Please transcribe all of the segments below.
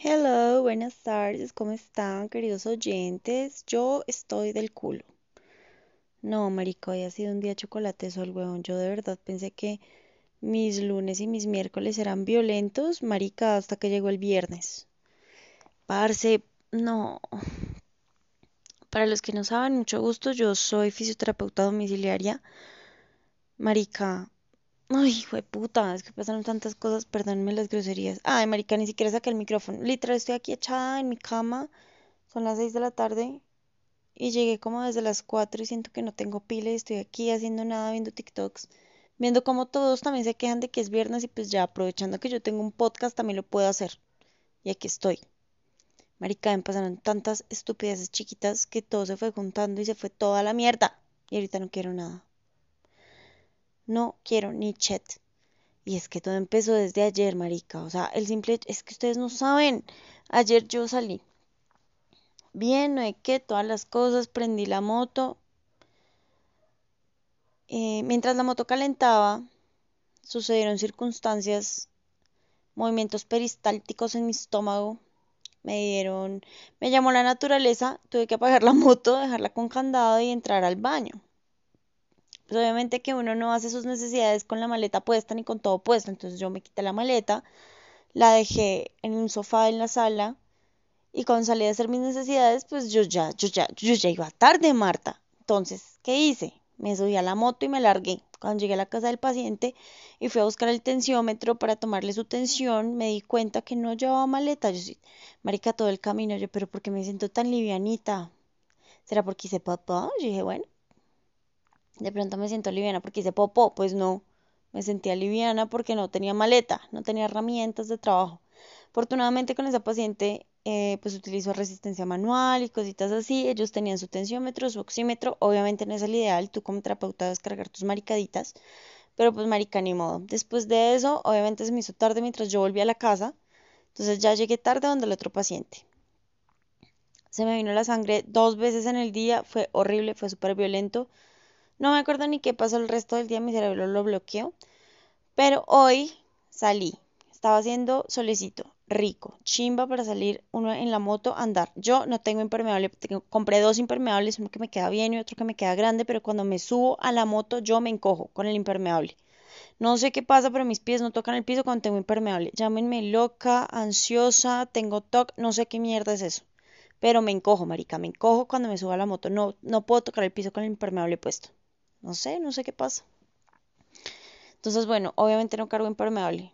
Hello, buenas tardes, ¿cómo están, queridos oyentes? Yo estoy del culo. No, marica, hoy ha sido un día chocolateso el huevón. Yo de verdad pensé que mis lunes y mis miércoles eran violentos, marica, hasta que llegó el viernes. Parce, no. Para los que no saben, mucho gusto, yo soy fisioterapeuta domiciliaria. Marica, Ay, hijo de puta, es que pasaron tantas cosas, perdónenme las groserías. Ay, marica, ni siquiera saqué el micrófono. Literal, estoy aquí echada en mi cama, son las 6 de la tarde y llegué como desde las 4 y siento que no tengo pila y estoy aquí haciendo nada, viendo TikToks, viendo como todos también se quejan de que es viernes y pues ya aprovechando que yo tengo un podcast también lo puedo hacer. Y aquí estoy. Marica, me pasaron tantas estupideces chiquitas que todo se fue juntando y se fue toda la mierda. Y ahorita no quiero nada. No quiero ni chat. Y es que todo empezó desde ayer, marica. O sea, el simple es que ustedes no saben. Ayer yo salí. Bien, no hay que, todas las cosas, prendí la moto. Eh, mientras la moto calentaba, sucedieron circunstancias, movimientos peristálticos en mi estómago. Me dieron, me llamó la naturaleza, tuve que apagar la moto, dejarla con candado y entrar al baño pues obviamente que uno no hace sus necesidades con la maleta puesta ni con todo puesto. Entonces yo me quité la maleta, la dejé en un sofá en la sala y cuando salí a hacer mis necesidades, pues yo ya, yo ya, yo ya iba tarde, Marta. Entonces, ¿qué hice? Me subí a la moto y me largué. Cuando llegué a la casa del paciente y fui a buscar el tensiómetro para tomarle su tensión, me di cuenta que no llevaba maleta. Yo sí, marica, todo el camino, yo, pero ¿por qué me siento tan livianita? ¿Será porque hice papá? Yo dije, bueno, de pronto me siento liviana porque hice popó, pues no, me sentía liviana porque no tenía maleta, no tenía herramientas de trabajo. Afortunadamente con esa paciente eh, pues utilizo resistencia manual y cositas así, ellos tenían su tensiómetro, su oxímetro, obviamente no es el ideal, tú como terapeuta descargar tus maricaditas, pero pues marica ni modo. Después de eso, obviamente se me hizo tarde mientras yo volví a la casa, entonces ya llegué tarde donde el otro paciente. Se me vino la sangre dos veces en el día, fue horrible, fue súper violento. No me acuerdo ni qué pasó el resto del día, mi cerebro lo bloqueó. Pero hoy salí. Estaba haciendo solecito, rico, chimba para salir uno en la moto a andar. Yo no tengo impermeable, compré dos impermeables, uno que me queda bien y otro que me queda grande, pero cuando me subo a la moto yo me encojo con el impermeable. No sé qué pasa, pero mis pies no tocan el piso cuando tengo impermeable. Llámenme loca, ansiosa, tengo TOC, no sé qué mierda es eso. Pero me encojo, marica, me encojo cuando me subo a la moto. No, no puedo tocar el piso con el impermeable puesto. No sé, no sé qué pasa. Entonces, bueno, obviamente no cargo impermeable.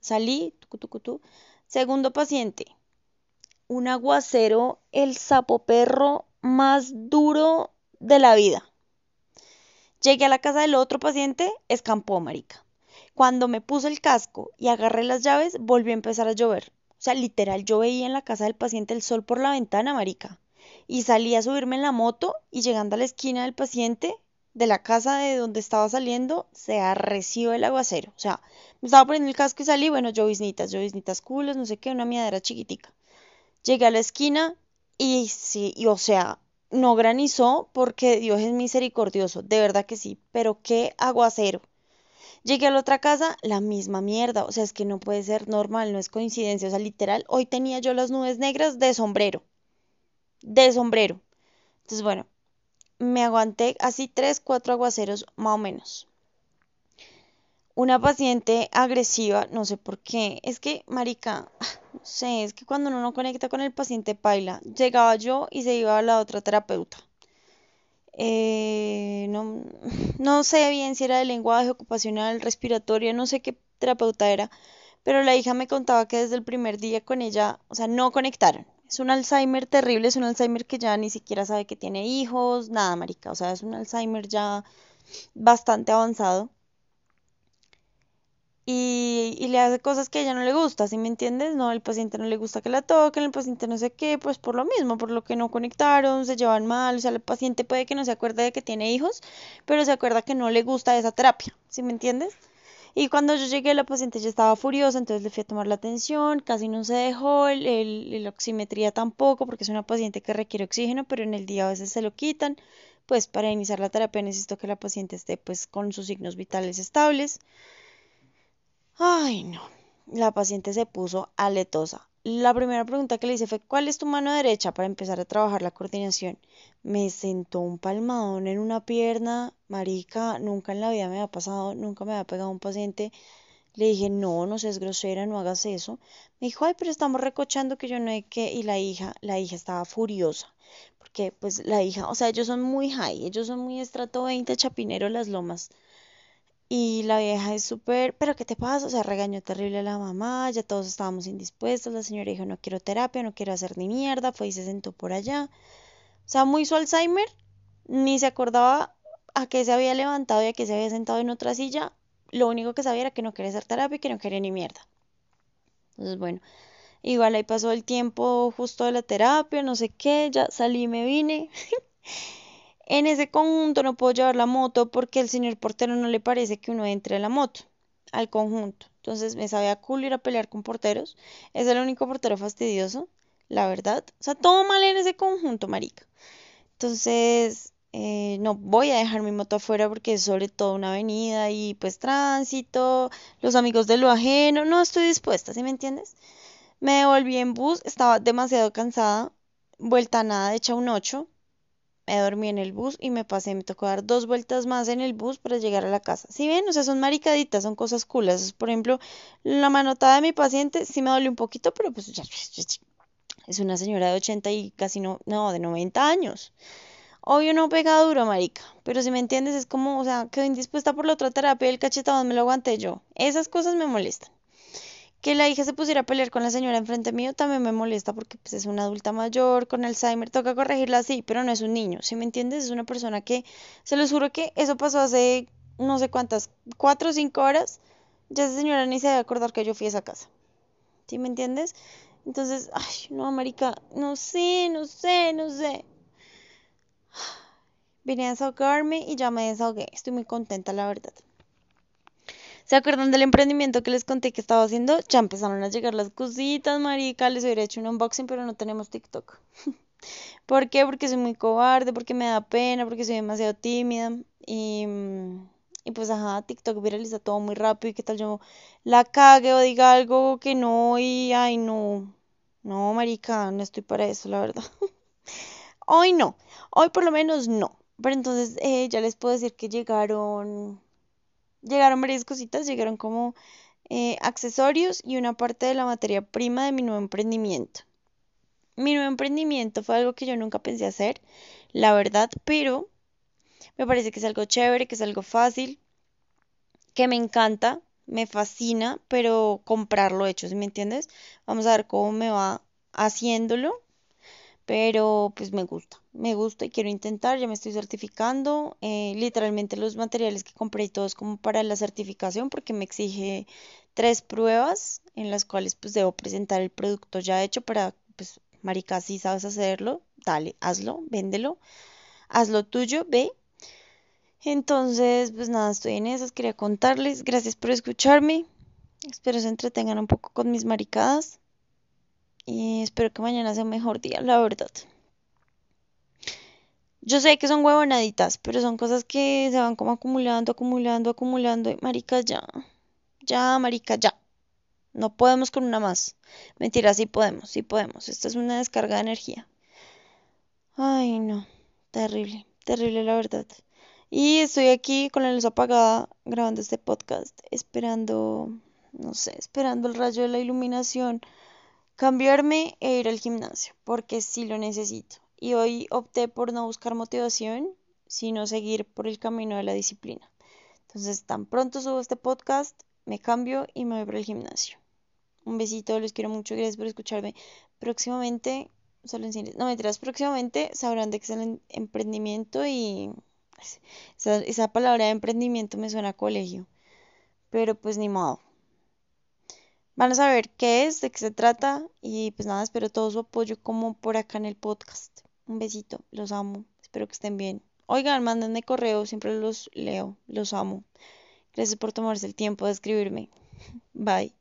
Salí, tucu, Segundo paciente, un aguacero, el sapo perro más duro de la vida. Llegué a la casa del otro paciente, escampó, marica. Cuando me puse el casco y agarré las llaves, volvió a empezar a llover. O sea, literal, yo veía en la casa del paciente el sol por la ventana, marica. Y salí a subirme en la moto y llegando a la esquina del paciente, de la casa de donde estaba saliendo se arreció el aguacero. O sea, me estaba poniendo el casco y salí, bueno, lloviznitas, lloviznitas culos, no sé qué, una miadera chiquitica. Llegué a la esquina y sí, y, o sea, no granizó porque Dios es misericordioso, de verdad que sí, pero qué aguacero. Llegué a la otra casa, la misma mierda, o sea, es que no puede ser normal, no es coincidencia, o sea, literal, hoy tenía yo las nubes negras de sombrero, de sombrero. Entonces, bueno, me aguanté así tres, cuatro aguaceros más o menos. Una paciente agresiva, no sé por qué, es que, marica, no sé, es que cuando uno no conecta con el paciente paila, llegaba yo y se iba a la otra terapeuta. Eh, no, no sé bien si era de lenguaje ocupacional, respiratorio, no sé qué terapeuta era, pero la hija me contaba que desde el primer día con ella, o sea, no conectaron. Es un Alzheimer terrible, es un Alzheimer que ya ni siquiera sabe que tiene hijos, nada, marica. O sea, es un Alzheimer ya bastante avanzado. Y, y le hace cosas que a ella no le gusta, ¿sí me entiendes? No, el paciente no le gusta que la toquen, el paciente no sé qué, pues por lo mismo, por lo que no conectaron, se llevan mal, o sea, el paciente puede que no se acuerde de que tiene hijos, pero se acuerda que no le gusta esa terapia, ¿sí me entiendes? Y cuando yo llegué, la paciente ya estaba furiosa, entonces le fui a tomar la atención, casi no se dejó, el, la oximetría tampoco, porque es una paciente que requiere oxígeno, pero en el día a veces se lo quitan. Pues para iniciar la terapia necesito que la paciente esté pues con sus signos vitales estables. Ay, no. La paciente se puso aletosa. La primera pregunta que le hice fue, ¿cuál es tu mano derecha para empezar a trabajar la coordinación? Me sentó un palmadón en una pierna, marica, nunca en la vida me ha pasado, nunca me había pegado un paciente. Le dije, no, no seas grosera, no hagas eso. Me dijo, ay, pero estamos recochando que yo no hay que... Y la hija, la hija estaba furiosa, porque pues la hija, o sea, ellos son muy high, ellos son muy estrato 20, chapinero las lomas. Y la vieja es súper, pero ¿qué te pasa? O sea, regañó terrible a la mamá, ya todos estábamos indispuestos, la señora dijo, no quiero terapia, no quiero hacer ni mierda, fue y se sentó por allá. O sea, muy su Alzheimer, ni se acordaba a qué se había levantado y a qué se había sentado en otra silla, lo único que sabía era que no quería hacer terapia y que no quería ni mierda. Entonces, bueno, igual ahí pasó el tiempo justo de la terapia, no sé qué, ya salí me vine. En ese conjunto no puedo llevar la moto porque el señor portero no le parece que uno entre a la moto, al conjunto. Entonces me sabía cool ir a pelear con porteros. Es el único portero fastidioso, la verdad. O sea, todo mal en ese conjunto, marica. Entonces, eh, no voy a dejar mi moto afuera porque es sobre todo una avenida y pues tránsito, los amigos de lo ajeno. No estoy dispuesta, ¿sí me entiendes? Me devolví en bus, estaba demasiado cansada. Vuelta a nada, hecha un 8 me dormí en el bus y me pasé, me tocó dar dos vueltas más en el bus para llegar a la casa. Si ven, o sea, son maricaditas, son cosas culas. Por ejemplo, la manotada de mi paciente sí me dolió un poquito, pero pues ya, es una señora de 80 y casi no, no, de 90 años. Obvio no pega duro, marica, pero si me entiendes es como, o sea, quedo indispuesta por la otra terapia, el cachetado me lo aguanté yo. Esas cosas me molestan. Que la hija se pusiera a pelear con la señora enfrente mío también me molesta porque pues, es una adulta mayor con Alzheimer, toca corregirla así, pero no es un niño, ¿sí me entiendes? Es una persona que, se los juro que eso pasó hace no sé cuántas, cuatro o cinco horas, ya esa señora ni se debe acordar que yo fui a esa casa, ¿sí me entiendes? Entonces, ay, no, marica, no sé, no sé, no sé. Vine a desahogarme y ya me desahogué, estoy muy contenta, la verdad. ¿Se acuerdan del emprendimiento que les conté que estaba haciendo? Ya empezaron a llegar las cositas, marica. Les hubiera hecho un unboxing, pero no tenemos TikTok. ¿Por qué? Porque soy muy cobarde, porque me da pena, porque soy demasiado tímida. Y, y pues, ajá, TikTok viraliza todo muy rápido. ¿Y qué tal yo la cague o diga algo que no? Y, ay, no. No, marica, no estoy para eso, la verdad. Hoy no. Hoy por lo menos no. Pero entonces eh, ya les puedo decir que llegaron llegaron varias cositas, llegaron como eh, accesorios y una parte de la materia prima de mi nuevo emprendimiento. Mi nuevo emprendimiento fue algo que yo nunca pensé hacer, la verdad, pero me parece que es algo chévere, que es algo fácil, que me encanta, me fascina, pero comprarlo hecho, ¿sí me entiendes? Vamos a ver cómo me va haciéndolo pero pues me gusta, me gusta y quiero intentar, ya me estoy certificando, eh, literalmente los materiales que compré y todo es como para la certificación porque me exige tres pruebas en las cuales pues debo presentar el producto ya hecho para pues marica si sabes hacerlo, dale, hazlo, véndelo, hazlo tuyo, ve. Entonces, pues nada, estoy en esas, quería contarles, gracias por escucharme, espero se entretengan un poco con mis maricadas. Y espero que mañana sea un mejor día, la verdad. Yo sé que son huevonaditas, pero son cosas que se van como acumulando, acumulando, acumulando. Y marica, ya. Ya, marica, ya. No podemos con una más. Mentira, sí podemos, sí podemos. Esta es una descarga de energía. Ay, no. Terrible, terrible la verdad. Y estoy aquí con la luz apagada grabando este podcast, esperando, no sé, esperando el rayo de la iluminación cambiarme e ir al gimnasio, porque sí lo necesito. Y hoy opté por no buscar motivación, sino seguir por el camino de la disciplina. Entonces, tan pronto subo este podcast, me cambio y me voy por el gimnasio. Un besito, los quiero mucho, gracias por escucharme. Próximamente, solo en no mentiras, próximamente sabrán de qué es el emprendimiento y esa, esa palabra de emprendimiento me suena a colegio. Pero pues ni modo. Van a saber qué es, de qué se trata y pues nada, espero todo su apoyo como por acá en el podcast. Un besito, los amo, espero que estén bien. Oigan, mándenme correo, siempre los leo, los amo. Gracias por tomarse el tiempo de escribirme. Bye.